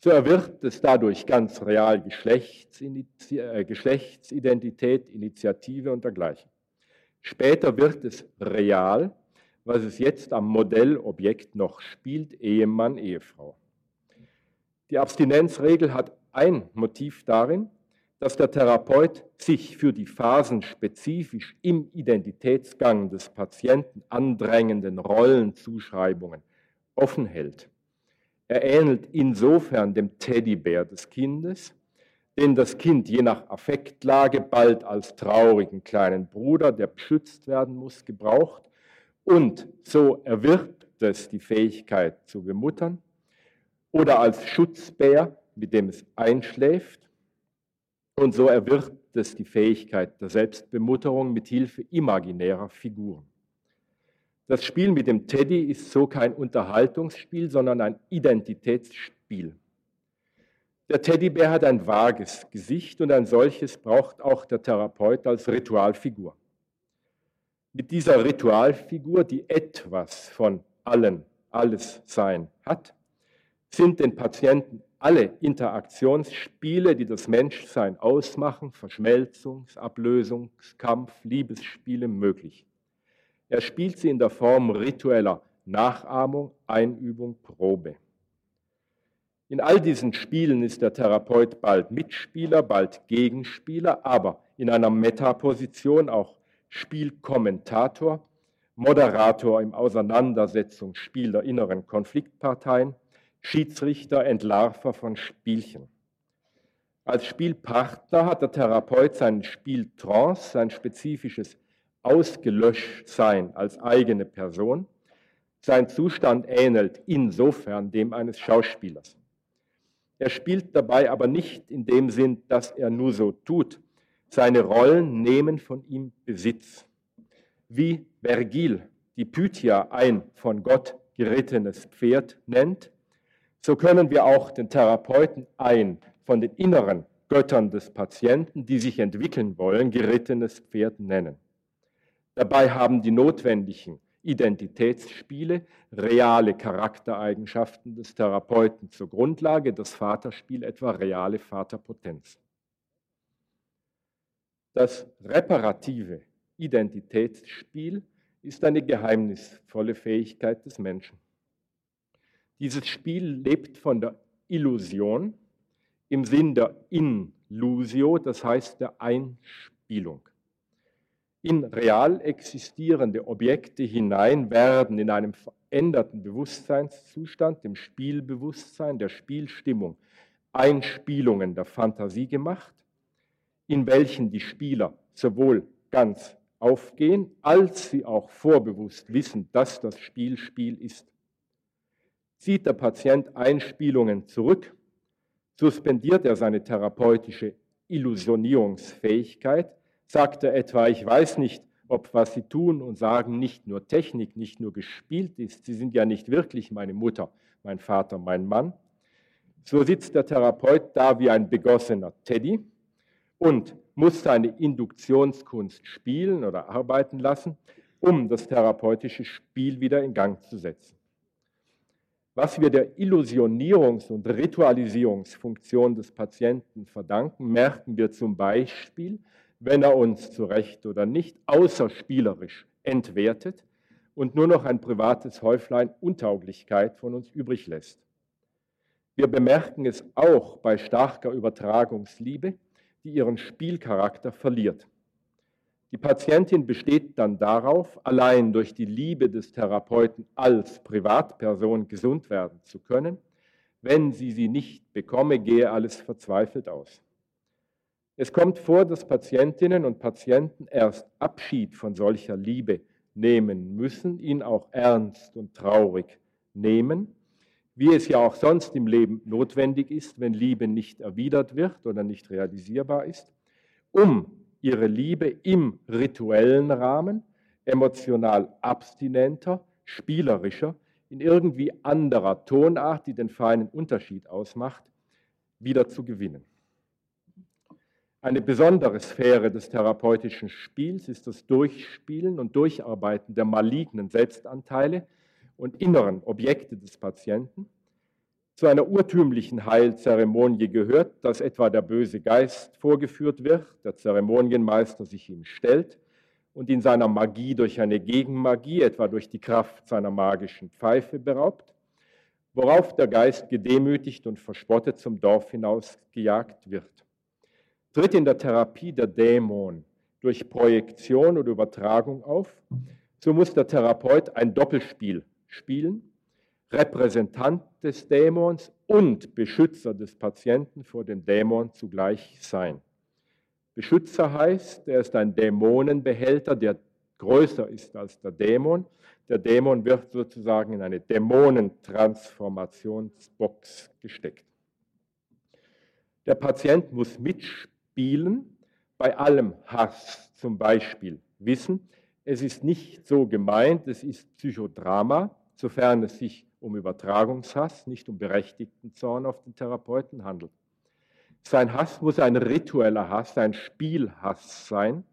so erwirbt es dadurch ganz real äh, Geschlechtsidentität, Initiative und dergleichen. Später wird es real, was es jetzt am Modellobjekt noch spielt, Ehemann, Ehefrau. Die Abstinenzregel hat ein Motiv darin, dass der Therapeut sich für die phasenspezifisch im Identitätsgang des Patienten andrängenden Rollenzuschreibungen offen hält. Er ähnelt insofern dem Teddybär des Kindes, den das Kind je nach Affektlage bald als traurigen kleinen Bruder, der beschützt werden muss, gebraucht und so erwirbt es die Fähigkeit zu bemuttern oder als Schutzbär, mit dem es einschläft und so erwirbt es die Fähigkeit der Selbstbemutterung mit Hilfe imaginärer Figuren. Das Spiel mit dem Teddy ist so kein Unterhaltungsspiel, sondern ein Identitätsspiel. Der Teddybär hat ein vages Gesicht und ein solches braucht auch der Therapeut als Ritualfigur. Mit dieser Ritualfigur, die etwas von allen, alles Sein hat, sind den Patienten alle Interaktionsspiele, die das Menschsein ausmachen, Verschmelzungs-, Ablösungs-, Kampf-, Liebesspiele möglich. Er spielt sie in der Form ritueller Nachahmung, Einübung, Probe. In all diesen Spielen ist der Therapeut bald Mitspieler, bald Gegenspieler, aber in einer Metaposition auch Spielkommentator, Moderator im Auseinandersetzungsspiel der inneren Konfliktparteien, Schiedsrichter, Entlarver von Spielchen. Als Spielpartner hat der Therapeut sein Spieltrance, sein spezifisches Ausgelöschtsein als eigene Person. Sein Zustand ähnelt insofern dem eines Schauspielers. Er spielt dabei aber nicht in dem Sinn, dass er nur so tut. Seine Rollen nehmen von ihm Besitz. Wie Vergil die Pythia ein von Gott gerittenes Pferd nennt, so können wir auch den Therapeuten ein von den inneren Göttern des Patienten, die sich entwickeln wollen, gerittenes Pferd nennen. Dabei haben die notwendigen Identitätsspiele reale Charaktereigenschaften des Therapeuten zur Grundlage, das Vaterspiel etwa reale Vaterpotenz. Das reparative Identitätsspiel ist eine geheimnisvolle Fähigkeit des Menschen. Dieses Spiel lebt von der Illusion im Sinn der Inlusio, das heißt der Einspielung. In real existierende Objekte hinein werden in einem veränderten Bewusstseinszustand, dem Spielbewusstsein, der Spielstimmung, Einspielungen der Fantasie gemacht, in welchen die Spieler sowohl ganz aufgehen, als sie auch vorbewusst wissen, dass das Spiel Spiel ist. Zieht der Patient Einspielungen zurück, suspendiert er seine therapeutische Illusionierungsfähigkeit, sagt er etwa, ich weiß nicht, ob was Sie tun und sagen nicht nur Technik, nicht nur gespielt ist, Sie sind ja nicht wirklich meine Mutter, mein Vater, mein Mann. So sitzt der Therapeut da wie ein begossener Teddy und muss seine Induktionskunst spielen oder arbeiten lassen, um das therapeutische Spiel wieder in Gang zu setzen. Was wir der Illusionierungs- und Ritualisierungsfunktion des Patienten verdanken, merken wir zum Beispiel, wenn er uns zu Recht oder nicht außerspielerisch entwertet und nur noch ein privates Häuflein Untauglichkeit von uns übrig lässt. Wir bemerken es auch bei starker Übertragungsliebe, die ihren Spielcharakter verliert. Die Patientin besteht dann darauf, allein durch die Liebe des Therapeuten als Privatperson gesund werden zu können. Wenn sie sie nicht bekomme, gehe alles verzweifelt aus. Es kommt vor, dass Patientinnen und Patienten erst Abschied von solcher Liebe nehmen müssen, ihn auch ernst und traurig nehmen, wie es ja auch sonst im Leben notwendig ist, wenn Liebe nicht erwidert wird oder nicht realisierbar ist, um ihre Liebe im rituellen Rahmen, emotional abstinenter, spielerischer, in irgendwie anderer Tonart, die den feinen Unterschied ausmacht, wieder zu gewinnen. Eine besondere Sphäre des therapeutischen Spiels ist das Durchspielen und Durcharbeiten der malignen Selbstanteile und inneren Objekte des Patienten, zu einer urtümlichen Heilzeremonie gehört, dass etwa der böse Geist vorgeführt wird, der Zeremonienmeister sich ihm stellt und in seiner Magie durch eine Gegenmagie, etwa durch die Kraft seiner magischen Pfeife beraubt, worauf der Geist gedemütigt und verspottet zum Dorf hinaus gejagt wird. Tritt in der Therapie der Dämon durch Projektion oder Übertragung auf, so muss der Therapeut ein Doppelspiel spielen Repräsentant des Dämons und Beschützer des Patienten vor dem Dämon zugleich sein. Beschützer heißt, er ist ein Dämonenbehälter, der größer ist als der Dämon. Der Dämon wird sozusagen in eine Dämonentransformationsbox gesteckt. Der Patient muss mitspielen, bei allem Hass zum Beispiel wissen, es ist nicht so gemeint, es ist Psychodrama, sofern es sich um Übertragungshass, nicht um berechtigten Zorn auf den Therapeuten handelt. Sein Hass muss ein ritueller Hass, ein Spielhass sein,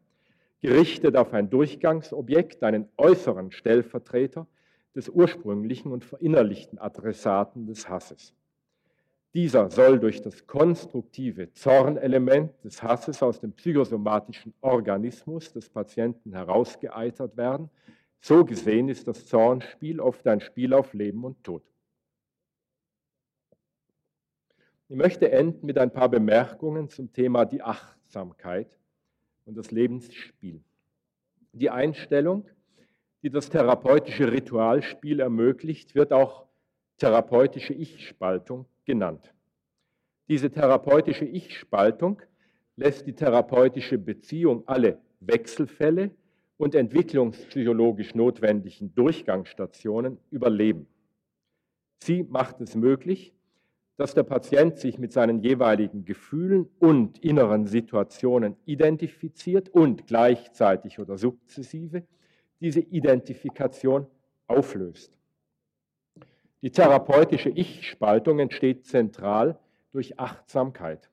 gerichtet auf ein Durchgangsobjekt, einen äußeren Stellvertreter des ursprünglichen und verinnerlichten Adressaten des Hasses. Dieser soll durch das konstruktive Zornelement des Hasses aus dem psychosomatischen Organismus des Patienten herausgeeitert werden, so gesehen ist das Zornspiel oft ein Spiel auf Leben und Tod. Ich möchte enden mit ein paar Bemerkungen zum Thema die Achtsamkeit und das Lebensspiel. Die Einstellung, die das therapeutische Ritualspiel ermöglicht, wird auch therapeutische Ich-Spaltung genannt. Diese therapeutische Ich-Spaltung lässt die therapeutische Beziehung alle Wechselfälle und entwicklungspsychologisch notwendigen Durchgangsstationen überleben. Sie macht es möglich, dass der Patient sich mit seinen jeweiligen Gefühlen und inneren Situationen identifiziert und gleichzeitig oder sukzessive diese Identifikation auflöst. Die therapeutische Ich-Spaltung entsteht zentral durch Achtsamkeit.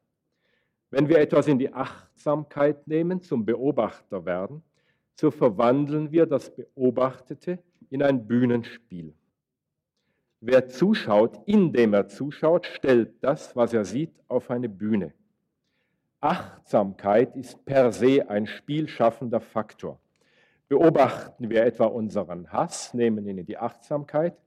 Wenn wir etwas in die Achtsamkeit nehmen, zum Beobachter werden, so verwandeln wir das Beobachtete in ein Bühnenspiel. Wer zuschaut, indem er zuschaut, stellt das, was er sieht, auf eine Bühne. Achtsamkeit ist per se ein spielschaffender Faktor. Beobachten wir etwa unseren Hass, nehmen ihn in die Achtsamkeit,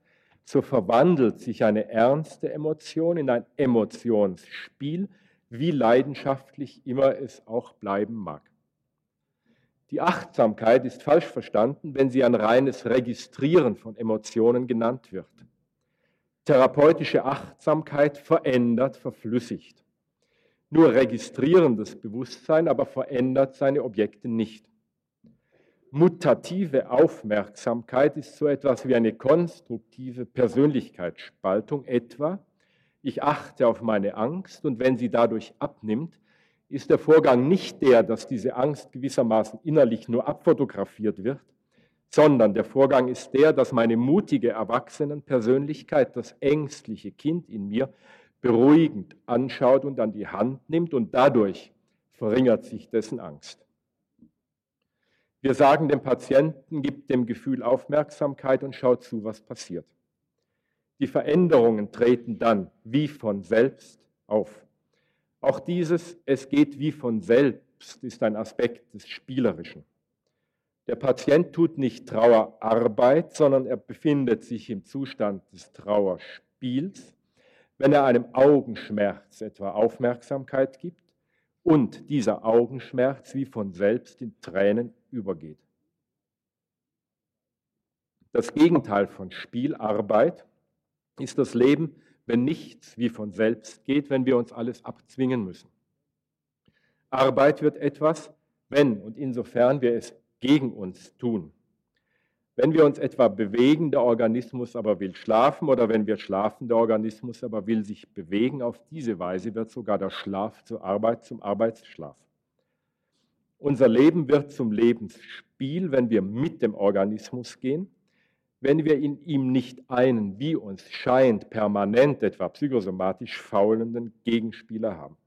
so verwandelt sich eine ernste Emotion in ein Emotionsspiel, wie leidenschaftlich immer es auch bleiben mag. Die Achtsamkeit ist falsch verstanden, wenn sie ein reines Registrieren von Emotionen genannt wird. Therapeutische Achtsamkeit verändert, verflüssigt. Nur registrierendes Bewusstsein aber verändert seine Objekte nicht. Mutative Aufmerksamkeit ist so etwas wie eine konstruktive Persönlichkeitsspaltung, etwa ich achte auf meine Angst und wenn sie dadurch abnimmt, ist der Vorgang nicht der, dass diese Angst gewissermaßen innerlich nur abfotografiert wird, sondern der Vorgang ist der, dass meine mutige Erwachsenenpersönlichkeit das ängstliche Kind in mir beruhigend anschaut und an die Hand nimmt und dadurch verringert sich dessen Angst. Wir sagen dem Patienten, gibt dem Gefühl Aufmerksamkeit und schaut zu, was passiert. Die Veränderungen treten dann wie von selbst auf. Auch dieses Es geht wie von selbst ist ein Aspekt des Spielerischen. Der Patient tut nicht Trauerarbeit, sondern er befindet sich im Zustand des Trauerspiels, wenn er einem Augenschmerz etwa Aufmerksamkeit gibt und dieser Augenschmerz wie von selbst in Tränen übergeht. Das Gegenteil von Spielarbeit ist das Leben, wenn nichts wie von selbst geht, wenn wir uns alles abzwingen müssen. Arbeit wird etwas, wenn und insofern wir es gegen uns tun. Wenn wir uns etwa bewegen, der Organismus aber will schlafen oder wenn wir schlafen, der Organismus aber will sich bewegen, auf diese Weise wird sogar der Schlaf zur Arbeit, zum Arbeitsschlaf. Unser Leben wird zum Lebensspiel, wenn wir mit dem Organismus gehen wenn wir in ihm nicht einen, wie uns scheint, permanent etwa psychosomatisch faulenden Gegenspieler haben.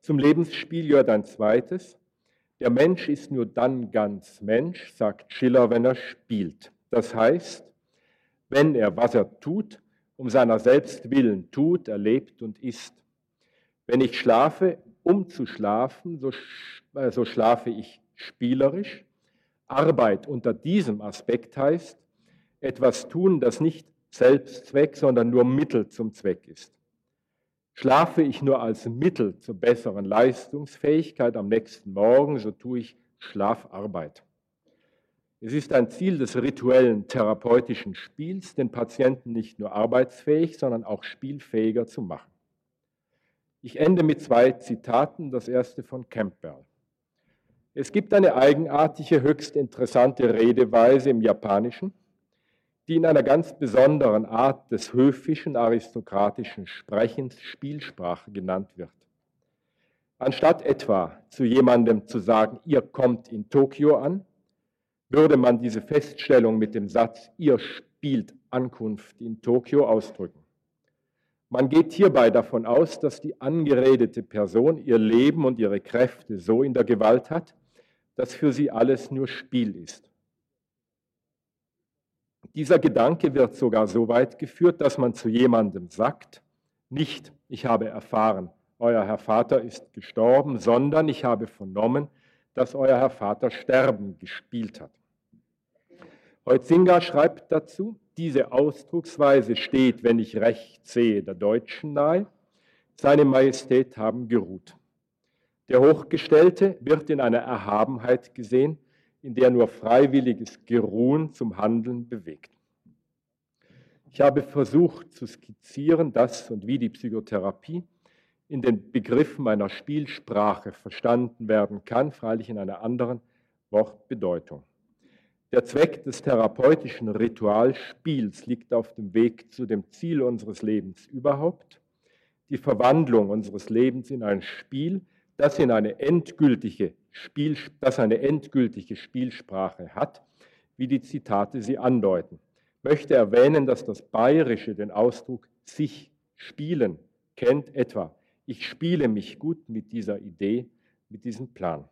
Zum Lebensspiel gehört ein zweites. Der Mensch ist nur dann ganz Mensch, sagt Schiller, wenn er spielt. Das heißt, wenn er, was er tut, um seiner selbst willen tut, erlebt und ist. Wenn ich schlafe, um zu schlafen, so, so schlafe ich spielerisch. Arbeit unter diesem Aspekt heißt, etwas tun, das nicht Selbstzweck, sondern nur Mittel zum Zweck ist. Schlafe ich nur als Mittel zur besseren Leistungsfähigkeit am nächsten Morgen, so tue ich Schlafarbeit. Es ist ein Ziel des rituellen therapeutischen Spiels, den Patienten nicht nur arbeitsfähig, sondern auch spielfähiger zu machen. Ich ende mit zwei Zitaten, das erste von Campbell. Es gibt eine eigenartige, höchst interessante Redeweise im Japanischen, die in einer ganz besonderen Art des höfischen, aristokratischen Sprechens Spielsprache genannt wird. Anstatt etwa zu jemandem zu sagen, ihr kommt in Tokio an, würde man diese Feststellung mit dem Satz, ihr spielt Ankunft in Tokio ausdrücken. Man geht hierbei davon aus, dass die angeredete Person ihr Leben und ihre Kräfte so in der Gewalt hat, dass für sie alles nur Spiel ist. Dieser Gedanke wird sogar so weit geführt, dass man zu jemandem sagt, nicht, ich habe erfahren, euer Herr Vater ist gestorben, sondern ich habe vernommen, dass euer Herr Vater Sterben gespielt hat. Heutzinger schreibt dazu, diese Ausdrucksweise steht, wenn ich recht sehe, der Deutschen nahe, seine Majestät haben geruht. Der Hochgestellte wird in einer Erhabenheit gesehen, in der nur freiwilliges Geruhen zum Handeln bewegt. Ich habe versucht zu skizzieren, dass und wie die Psychotherapie in den Begriffen einer Spielsprache verstanden werden kann, freilich in einer anderen Wortbedeutung. Der Zweck des therapeutischen Ritualspiels liegt auf dem Weg zu dem Ziel unseres Lebens überhaupt, die Verwandlung unseres Lebens in ein Spiel, das, in eine endgültige Spiel, das eine endgültige Spielsprache hat, wie die Zitate sie andeuten. Möchte erwähnen, dass das Bayerische den Ausdruck sich spielen kennt, etwa ich spiele mich gut mit dieser Idee, mit diesem Plan.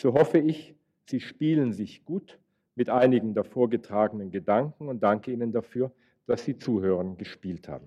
So hoffe ich, Sie spielen sich gut mit einigen der vorgetragenen Gedanken und danke Ihnen dafür, dass Sie zuhören gespielt haben.